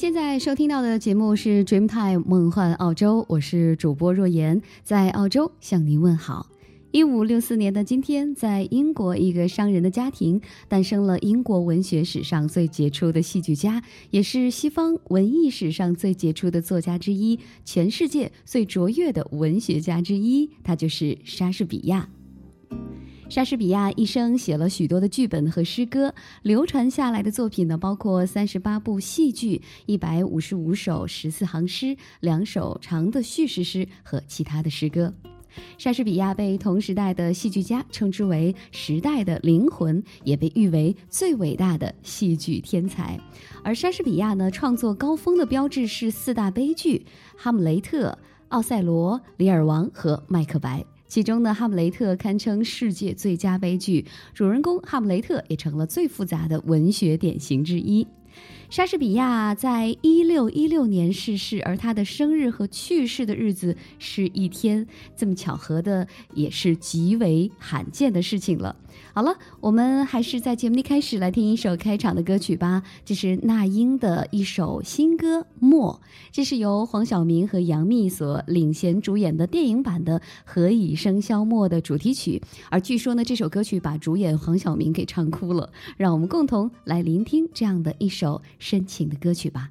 现在收听到的节目是《Dreamtime 梦幻澳洲》，我是主播若言，在澳洲向您问好。一五六四年的今天，在英国一个商人的家庭，诞生了英国文学史上最杰出的戏剧家，也是西方文艺史上最杰出的作家之一，全世界最卓越的文学家之一，他就是莎士比亚。莎士比亚一生写了许多的剧本和诗歌，流传下来的作品呢，包括三十八部戏剧、一百五十五首十四行诗、两首长的叙事诗和其他的诗歌。莎士比亚被同时代的戏剧家称之为时代的灵魂，也被誉为最伟大的戏剧天才。而莎士比亚呢，创作高峰的标志是四大悲剧《哈姆雷特》《奥赛罗》《李尔王》和《麦克白》。其中呢，《哈姆雷特》堪称世界最佳悲剧，主人公哈姆雷特也成了最复杂的文学典型之一。莎士比亚在一六一六年逝世，而他的生日和去世的日子是一天，这么巧合的也是极为罕见的事情了。好了，我们还是在节目一开始来听一首开场的歌曲吧。这是那英的一首新歌《默》，这是由黄晓明和杨幂所领衔主演的电影版的《何以笙箫默》的主题曲。而据说呢，这首歌曲把主演黄晓明给唱哭了。让我们共同来聆听这样的一首。深情的歌曲吧。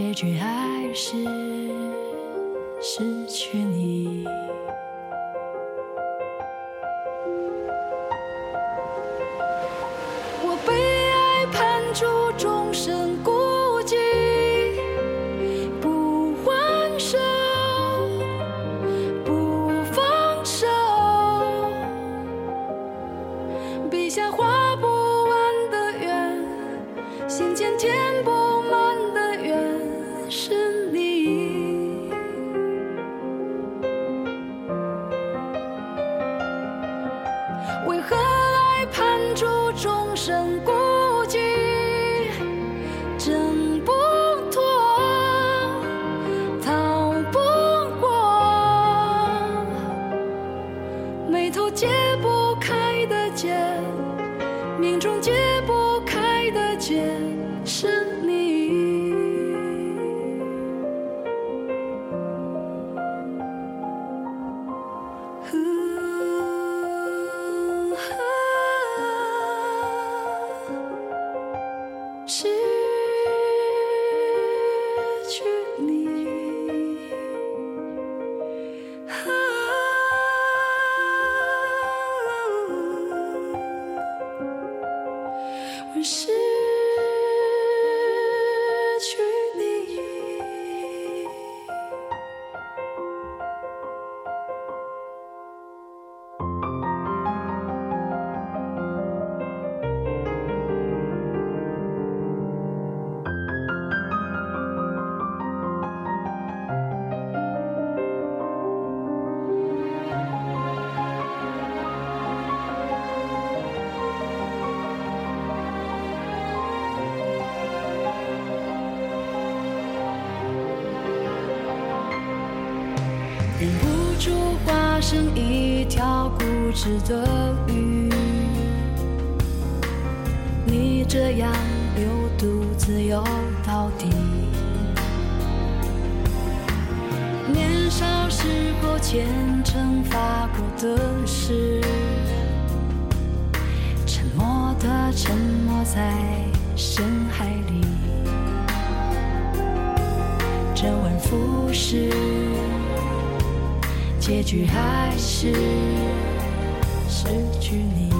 结局还是失去你。这样流独自游到底。年少时候虔诚发过的誓，沉默的沉没在深海里。周而复始，结局还是失去你。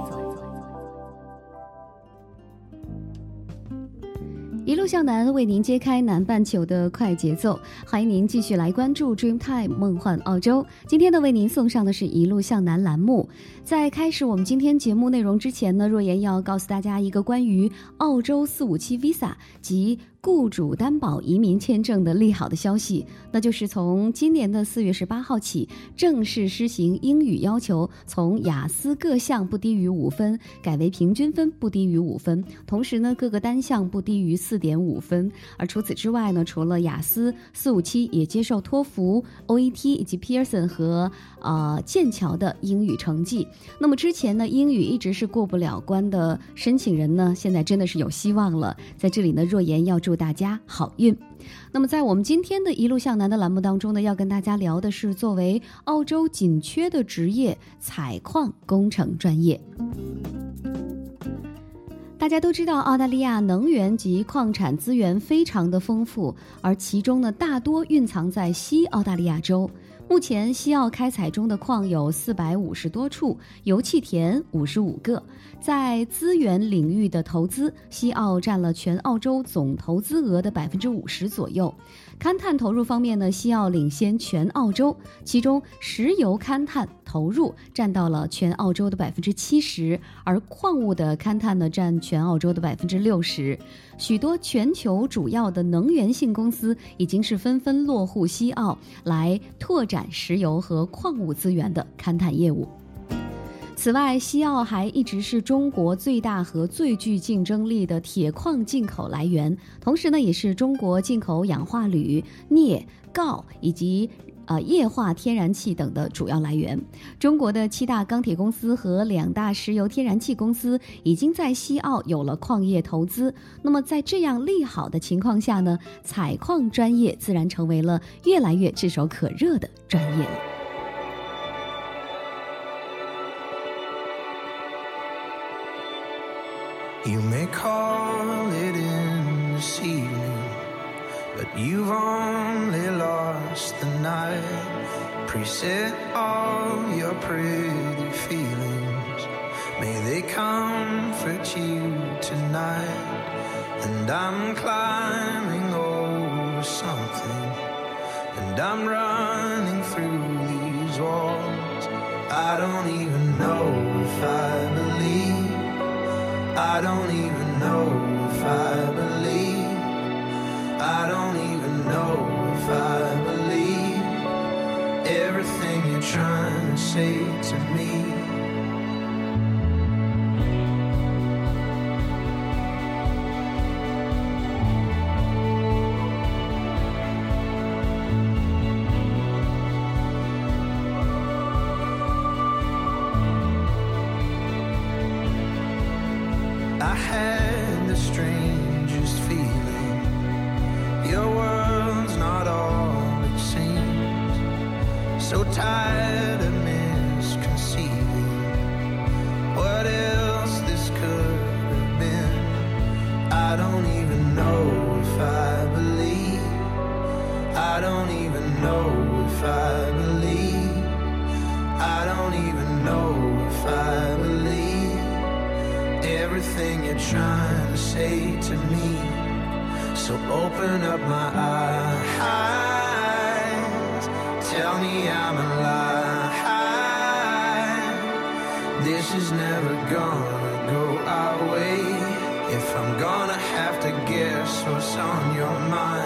向南，为您揭开南半球的快节奏。欢迎您继续来关注 Dreamtime 梦幻澳洲。今天呢，为您送上的是一路向南栏目。在开始我们今天节目内容之前呢，若言要告诉大家一个关于澳洲四五七 Visa 及雇主担保移民签证的利好的消息，那就是从今年的四月十八号起，正式施行英语要求从雅思各项不低于五分改为平均分不低于五分，同时呢，各个单项不低于四点五分。而除此之外呢，除了雅思四五七，也接受托福、OET 以及 Pearson 和呃剑桥的英语成绩。那么之前呢，英语一直是过不了关的申请人呢，现在真的是有希望了。在这里呢，若言要祝祝大家好运。那么在我们今天的一路向南的栏目当中呢，要跟大家聊的是作为澳洲紧缺的职业——采矿工程专业。大家都知道，澳大利亚能源及矿产资源非常的丰富，而其中呢，大多蕴藏在西澳大利亚州。目前，西澳开采中的矿有四百五十多处，油气田五十五个。在资源领域的投资，西澳占了全澳洲总投资额的百分之五十左右。勘探投入方面呢，西澳领先全澳洲，其中石油勘探投入占到了全澳洲的百分之七十，而矿物的勘探呢占全澳洲的百分之六十。许多全球主要的能源性公司已经是纷纷落户西澳，来拓展石油和矿物资源的勘探业务。此外，西澳还一直是中国最大和最具竞争力的铁矿进口来源，同时呢，也是中国进口氧化铝、镍、锆以及呃液化天然气等的主要来源。中国的七大钢铁公司和两大石油天然气公司已经在西澳有了矿业投资。那么，在这样利好的情况下呢，采矿专业自然成为了越来越炙手可热的专业了。You may call it in this evening, but you've only lost the night. Preset all your pretty feelings. May they comfort you tonight. And I'm climbing over something, and I'm running through these walls. I don't even know if I. I don't even know if I believe. I don't even know if I believe everything you're trying to say to me. So open up my eyes, tell me I'm alive. This is never gonna go our way. If I'm gonna have to guess what's on your mind.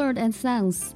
Bird and Sons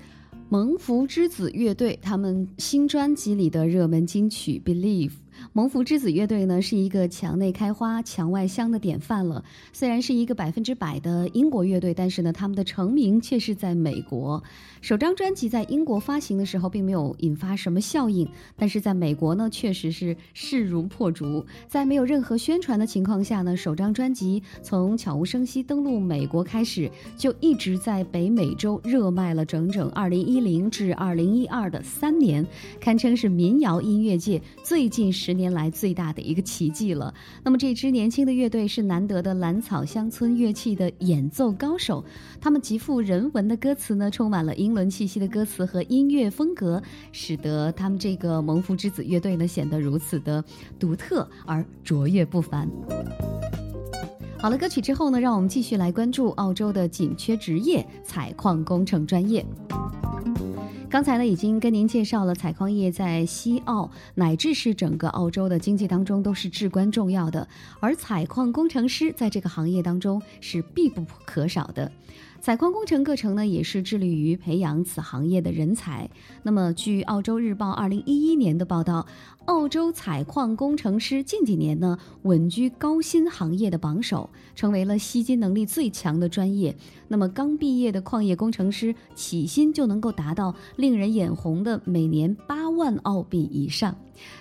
蒙福之子乐队他们新专辑里的热门金曲《Believe》。蒙福之子乐队呢是一个墙内开花墙外香的典范了。虽然是一个百分之百的英国乐队，但是呢，他们的成名却是在美国。首张专辑在英国发行的时候，并没有引发什么效应，但是在美国呢，确实是势如破竹。在没有任何宣传的情况下呢，首张专辑从悄无声息登陆美国开始，就一直在北美洲热卖了整整二零一零至二零一二的三年，堪称是民谣音乐界最近十年来最大的一个奇迹了。那么这支年轻的乐队是难得的蓝草乡村乐器的演奏高手，他们极富人文的歌词呢，充满了英伦气息的歌词和音乐风格，使得他们这个蒙福之子乐队呢显得如此的独特而卓越不凡。好了，歌曲之后呢，让我们继续来关注澳洲的紧缺职业——采矿工程专业。刚才呢，已经跟您介绍了采矿业在西澳乃至是整个澳洲的经济当中都是至关重要的，而采矿工程师在这个行业当中是必不可少的。采矿工程课程呢，也是致力于培养此行业的人才。那么，据《澳洲日报》二零一一年的报道，澳洲采矿工程师近几年呢稳居高薪行业的榜首，成为了吸金能力最强的专业。那么，刚毕业的矿业工程师起薪就能够达到令人眼红的每年八万澳币以上。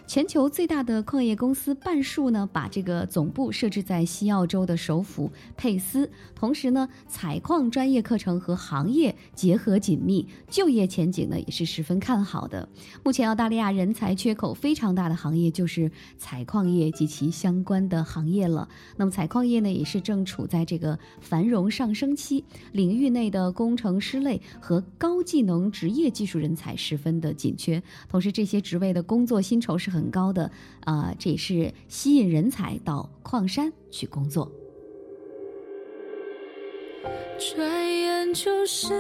全球最大的矿业公司半数呢，把这个总部设置在西澳洲的首府佩斯，同时呢，采矿专业课程和行业结合紧密，就业前景呢也是十分看好的。目前澳大利亚人才缺口非常大的行业就是采矿业及其相关的行业了。那么采矿业呢，也是正处在这个繁荣上升期，领域内的工程师类和高技能职业技术人才十分的紧缺，同时这些职位的工作薪酬是很高的，啊、这也是吸引人才到矿山去工作。转眼就是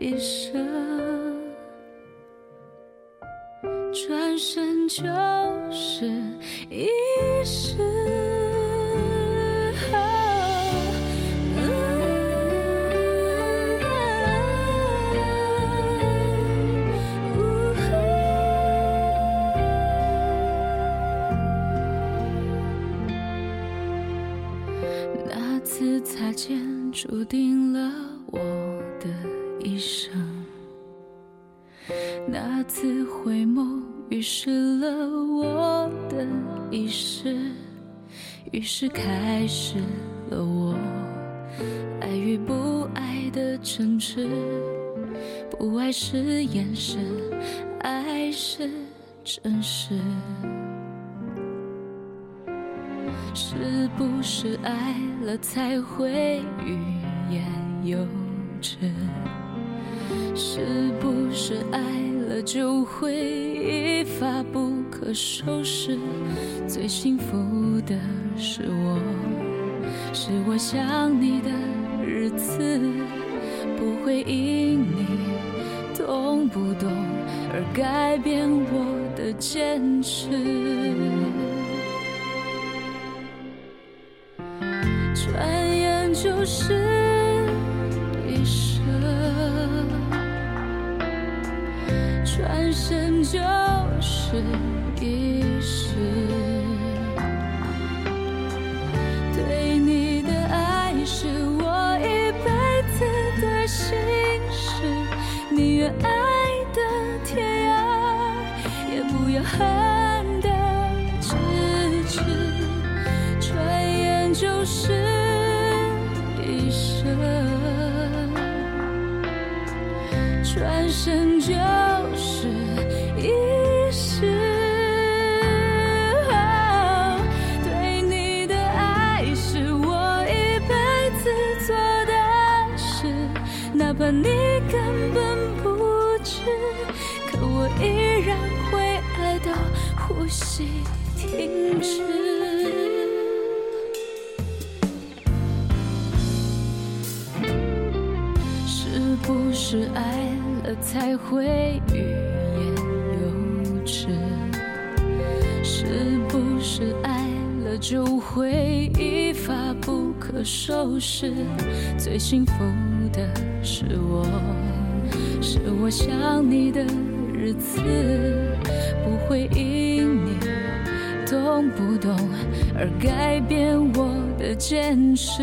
一生，转身就是一世。那次擦肩，注定了我那次回眸，预示了我的一世，于是开始了我爱与不爱的争执。不爱是眼神，爱是真实。是不是爱了才会欲言又止？是不是爱了就会一发不可收拾？最幸福的是我，是我想你的日子，不会因你懂不懂而改变我的坚持。转眼就是就是一世。对你的爱是我一辈子的心事，宁愿爱的天涯，也不要恨的咫尺。转眼就是一生，转身就是是爱了才会欲言又止？是不是爱了就会一发不可收拾？最幸福的是我，是我想你的日子，不会因你懂不懂而改变我的坚持。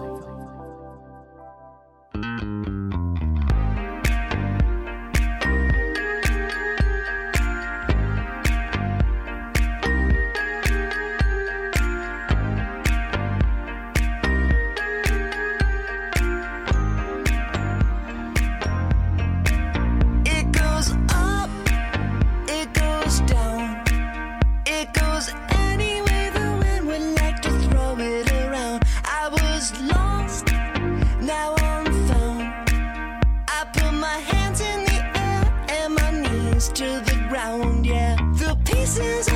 lost, now I'm found. I put my hands in the air and my knees to the ground, yeah. The pieces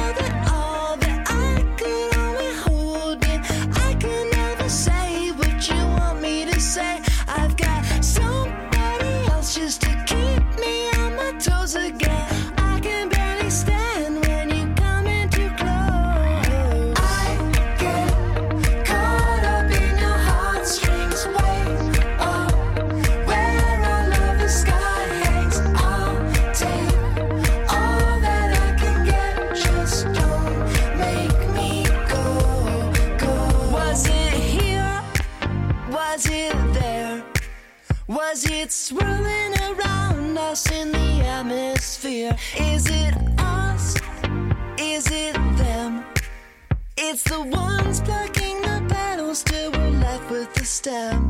as it's swirling around us in the atmosphere. Is it us? Is it them? It's the ones plucking the petals till we're left with the stem.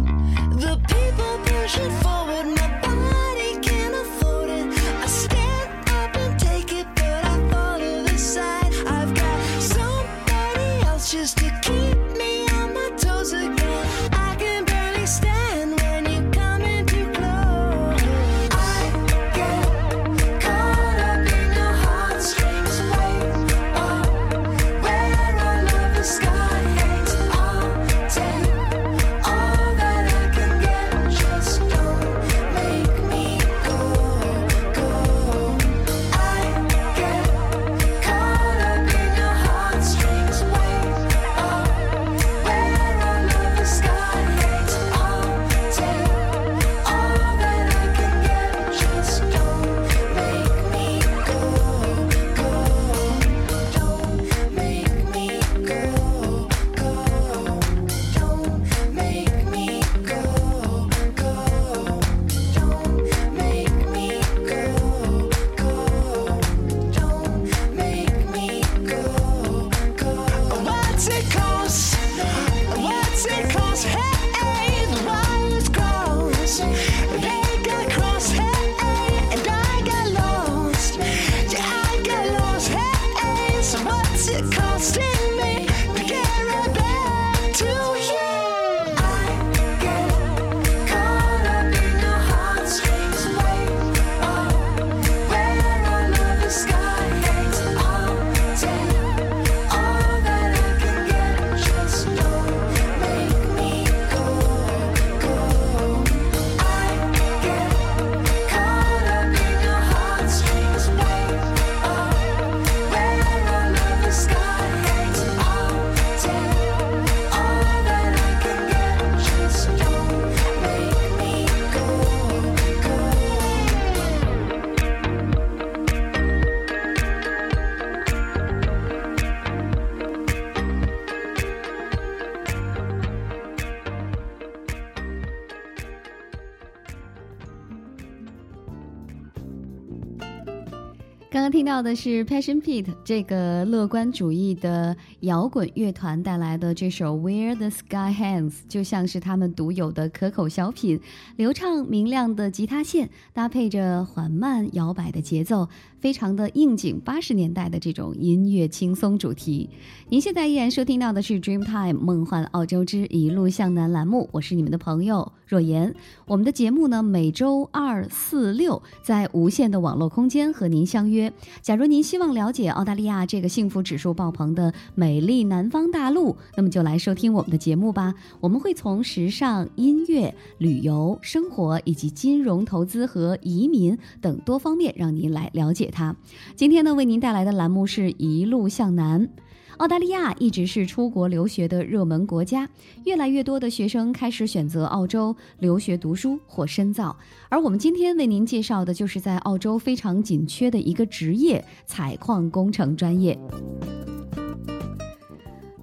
听到的是 Passion Pit 这个乐观主义的摇滚乐团带来的这首 Where the Sky Hangs，就像是他们独有的可口小品，流畅明亮的吉他线搭配着缓慢摇摆的节奏，非常的应景八十年代的这种音乐轻松主题。您现在依然收听到的是 Dreamtime 梦幻澳洲之一路向南栏目，我是你们的朋友若言。我们的节目呢，每周二、四、六在无限的网络空间和您相约。假如您希望了解澳大利亚这个幸福指数爆棚的美丽南方大陆，那么就来收听我们的节目吧。我们会从时尚、音乐、旅游、生活以及金融投资和移民等多方面，让您来了解它。今天呢，为您带来的栏目是一路向南。澳大利亚一直是出国留学的热门国家，越来越多的学生开始选择澳洲留学读书或深造。而我们今天为您介绍的就是在澳洲非常紧缺的一个职业——采矿工程专业。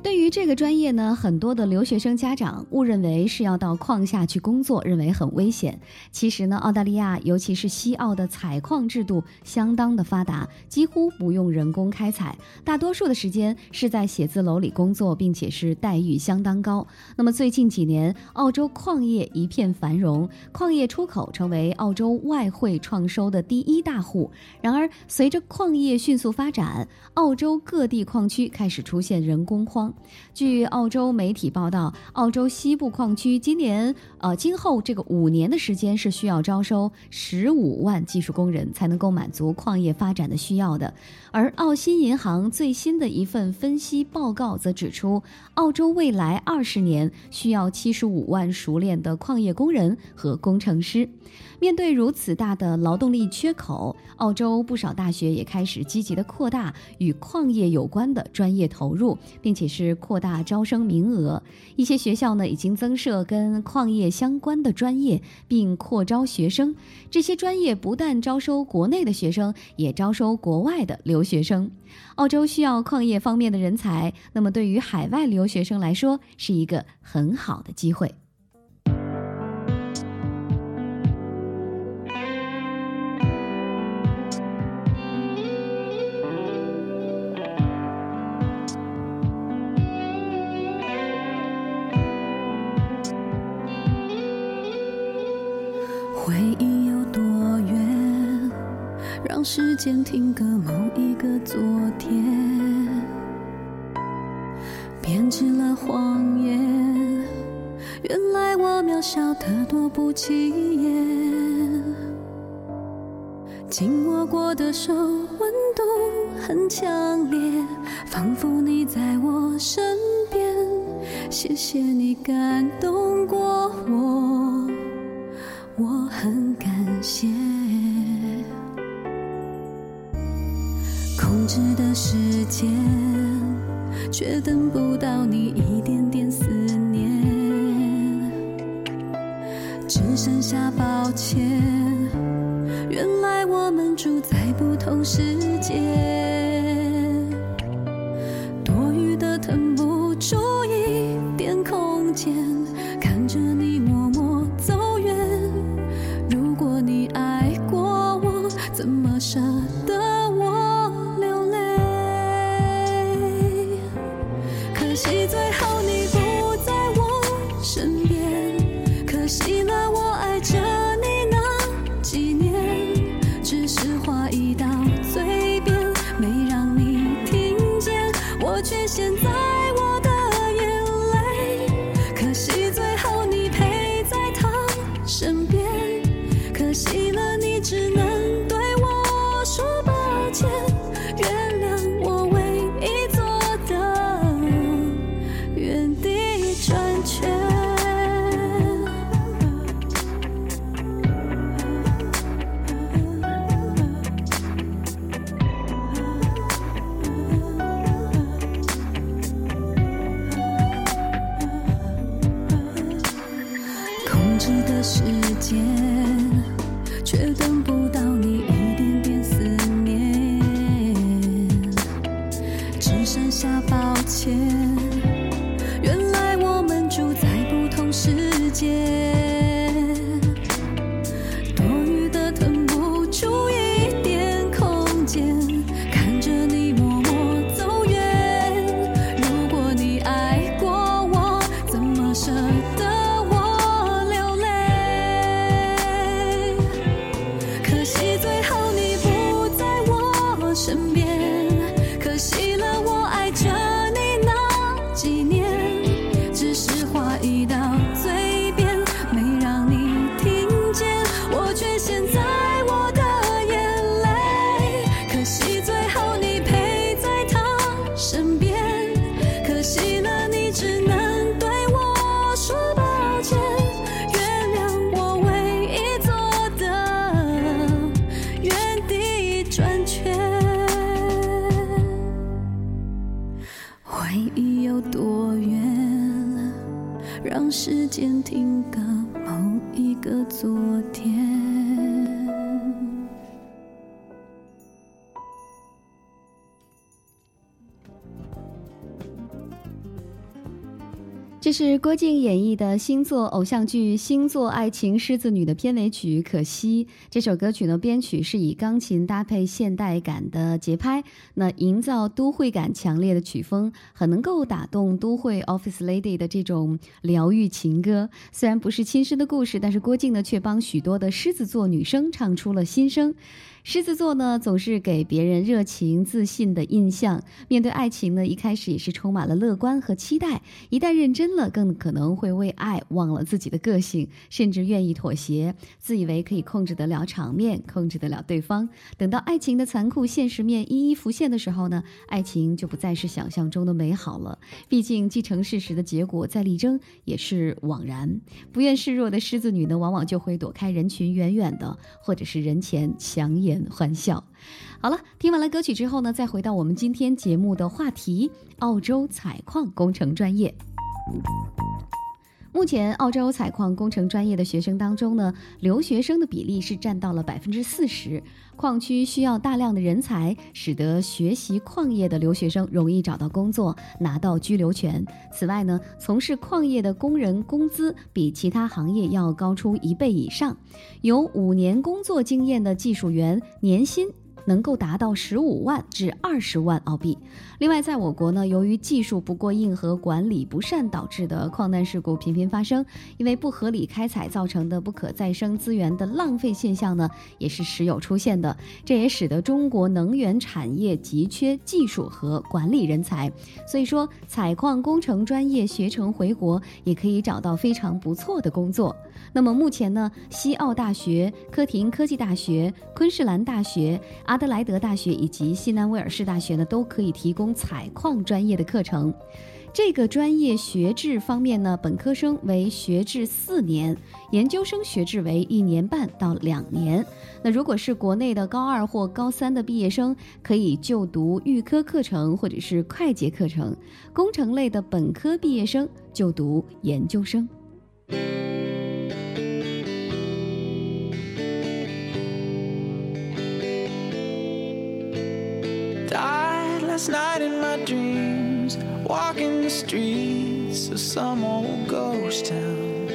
对于这个专业呢，很多的留学生家长误认为是要到矿下去工作，认为很危险。其实呢，澳大利亚尤其是西澳的采矿制度相当的发达，几乎不用人工开采，大多数的时间是在写字楼里工作，并且是待遇相当高。那么最近几年，澳洲矿业一片繁荣，矿业出口成为澳洲外汇创收的第一大户。然而，随着矿业迅速发展，澳洲各地矿区开始出现人工荒。据澳洲媒体报道，澳洲西部矿区今年呃今后这个五年的时间是需要招收十五万技术工人才能够满足矿业发展的需要的。而澳新银行最新的一份分析报告则指出，澳洲未来二十年需要七十五万熟练的矿业工人和工程师。面对如此大的劳动力缺口，澳洲不少大学也开始积极的扩大与矿业有关的专业投入，并且是扩大招生名额。一些学校呢已经增设跟矿业相关的专业，并扩招学生。这些专业不但招收国内的学生，也招收国外的留学生。澳洲需要矿业方面的人才，那么对于海外留学生来说是一个很好的机会。间停格某一个昨天，编织了谎言。原来我渺小得多不起眼，紧握过的手温度很强烈，仿佛你在我身边。谢谢你感动过我。我很感谢，控制的时间，却等不到你一点点思念，只剩下抱歉。原来我们住在不同世界，是郭靖演绎的星座偶像剧《星座爱情狮子女》的片尾曲《可惜》。这首歌曲呢，编曲是以钢琴搭配现代感的节拍，那营造都会感强烈的曲风，很能够打动都会 Office Lady 的这种疗愈情歌。虽然不是亲身的故事，但是郭靖呢，却帮许多的狮子座女生唱出了心声。狮子座呢，总是给别人热情、自信的印象。面对爱情呢，一开始也是充满了乐观和期待。一旦认真了，更可能会为爱忘了自己的个性，甚至愿意妥协，自以为可以控制得了场面，控制得了对方。等到爱情的残酷现实面一一浮现的时候呢，爱情就不再是想象中的美好了。毕竟既成事实的结果，再力争也是枉然。不愿示弱的狮子女呢，往往就会躲开人群，远远的，或者是人前强颜欢笑。好了，听完了歌曲之后呢，再回到我们今天节目的话题——澳洲采矿工程专业。目前，澳洲采矿工程专业的学生当中呢，留学生的比例是占到了百分之四十。矿区需要大量的人才，使得学习矿业的留学生容易找到工作，拿到居留权。此外呢，从事矿业的工人工资比其他行业要高出一倍以上。有五年工作经验的技术员，年薪能够达到十五万至二十万澳币。另外，在我国呢，由于技术不过硬和管理不善导致的矿难事故频频发生，因为不合理开采造成的不可再生资源的浪费现象呢，也是时有出现的。这也使得中国能源产业急缺技术和管理人才。所以说，采矿工程专业学成回国，也可以找到非常不错的工作。那么目前呢，西澳大学、科廷科技大学、昆士兰大学、阿德莱德大学以及西南威尔士大学呢，都可以提供采矿专业的课程。这个专业学制方面呢，本科生为学制四年，研究生学制为一年半到两年。那如果是国内的高二或高三的毕业生，可以就读预科课程或者是快捷课程；工程类的本科毕业生就读研究生。Last night in my dreams, walking the streets of some old ghost town.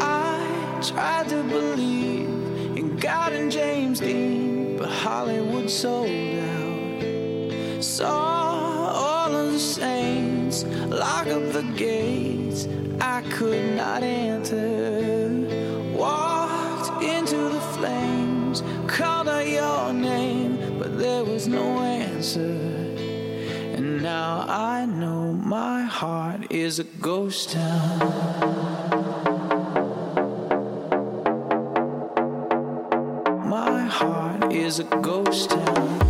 I tried to believe in God and James Dean, but Hollywood sold out. Saw all of the saints lock up the gates I could not enter. Walked into the flames, called out your name, but there was no answer. And now I know my heart is a ghost town. My heart is a ghost town.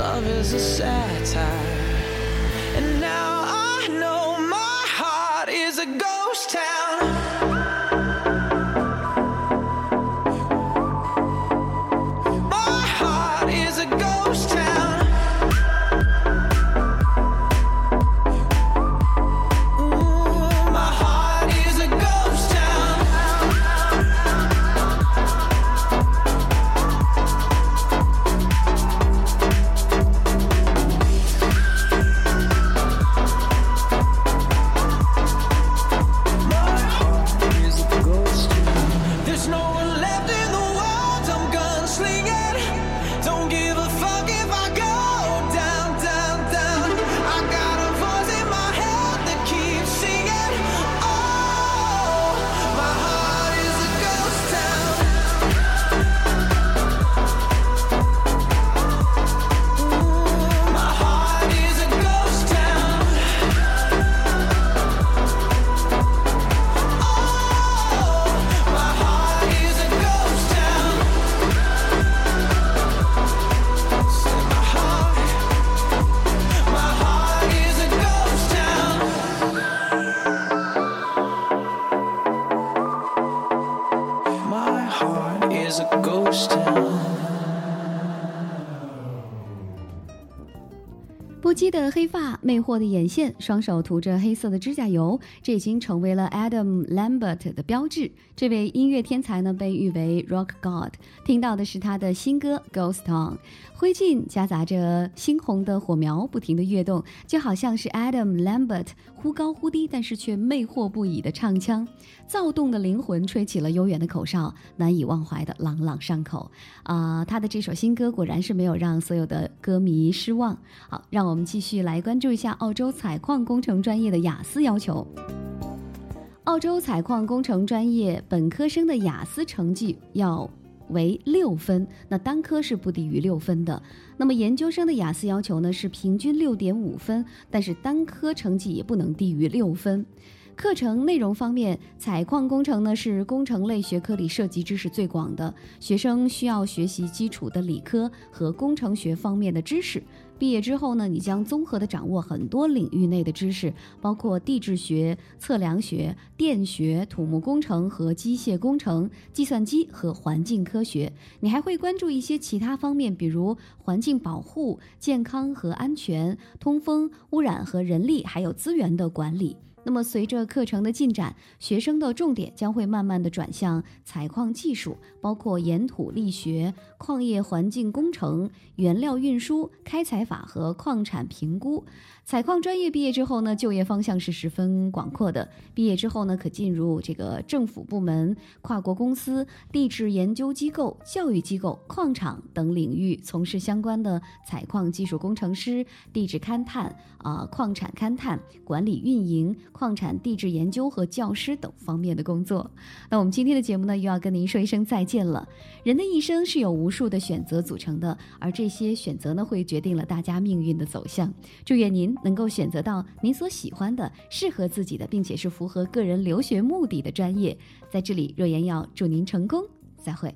Love is a satire. And I still. 不羁的黑发，魅惑的眼线，双手涂着黑色的指甲油，这已经成为了 Adam Lambert 的标志。这位音乐天才呢，被誉为 Rock God。听到的是他的新歌《Ghost Town》，灰烬夹杂着猩红的火苗，不停的跃动，就好像是 Adam Lambert 忽高忽低，但是却魅惑不已的唱腔。躁动的灵魂吹起了悠远的口哨，难以忘怀的朗朗上口。啊、他的这首新歌果然是没有让所有的歌迷失望。好，让我们继续来关注一下澳洲采矿工程专业的雅思要求。澳洲采矿工程专业本科生的雅思成绩要为六分，那单科是不低于六分的。那么研究生的雅思要求呢是平均六点五分，但是单科成绩也不能低于六分。课程内容方面，采矿工程呢是工程类学科里涉及知识最广的，学生需要学习基础的理科和工程学方面的知识。毕业之后呢，你将综合的掌握很多领域内的知识，包括地质学、测量学、电学、土木工程和机械工程、计算机和环境科学。你还会关注一些其他方面，比如环境保护、健康和安全、通风、污染和人力还有资源的管理。那么，随着课程的进展，学生的重点将会慢慢的转向采矿技术，包括岩土力学、矿业环境工程、原料运输、开采法和矿产评估。采矿专业毕业之后呢，就业方向是十分广阔的。毕业之后呢，可进入这个政府部门、跨国公司、地质研究机构、教育机构、矿场等领域从事相关的采矿技术工程师、地质勘探啊、矿产勘探、管理运营、矿产地质研究和教师等方面的工作。那我们今天的节目呢，又要跟您说一声再见了。人的一生是由无数的选择组成的，而这些选择呢，会决定了大家命运的走向。祝愿您能够选择到您所喜欢的、适合自己的，并且是符合个人留学目的的专业。在这里，若言要祝您成功，再会。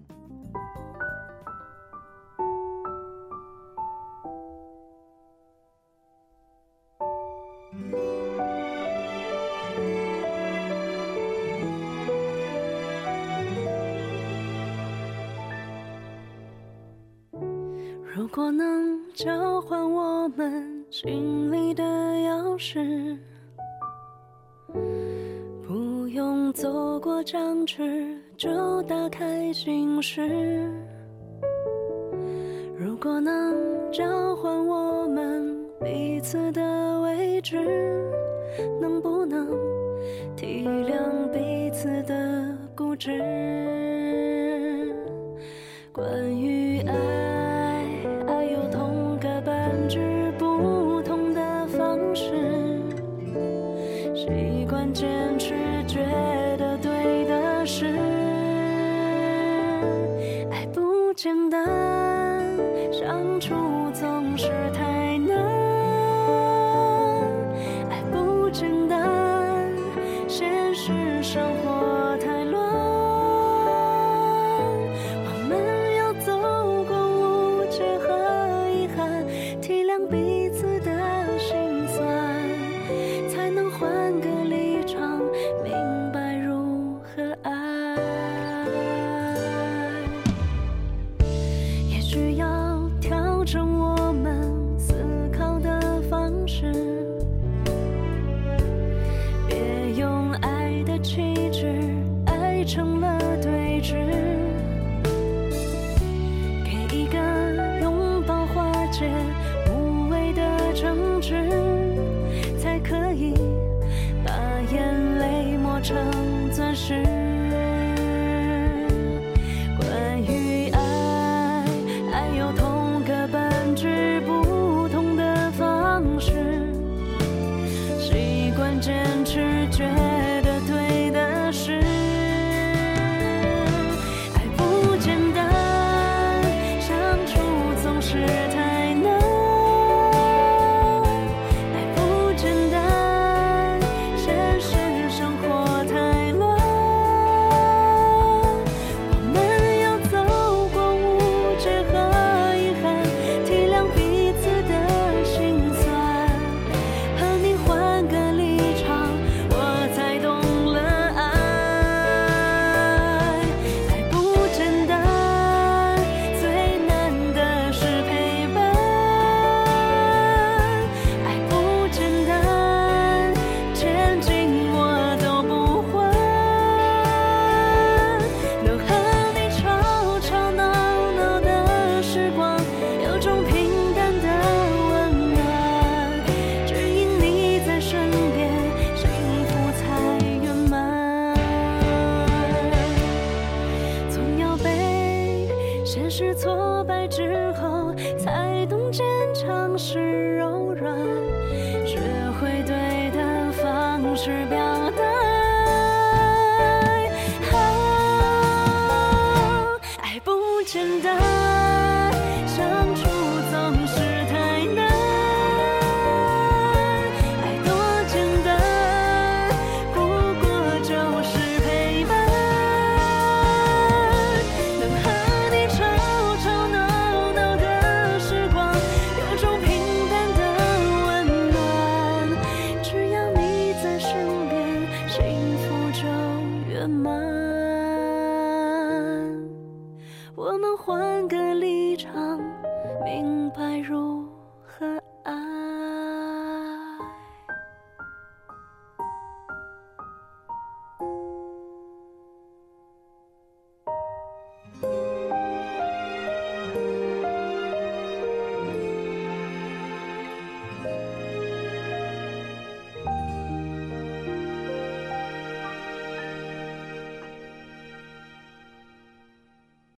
如果能交换我们心里的钥匙，不用走过僵持就打开心事。如果能交换我们彼此的位置，能不能体谅彼此的固执？关于爱，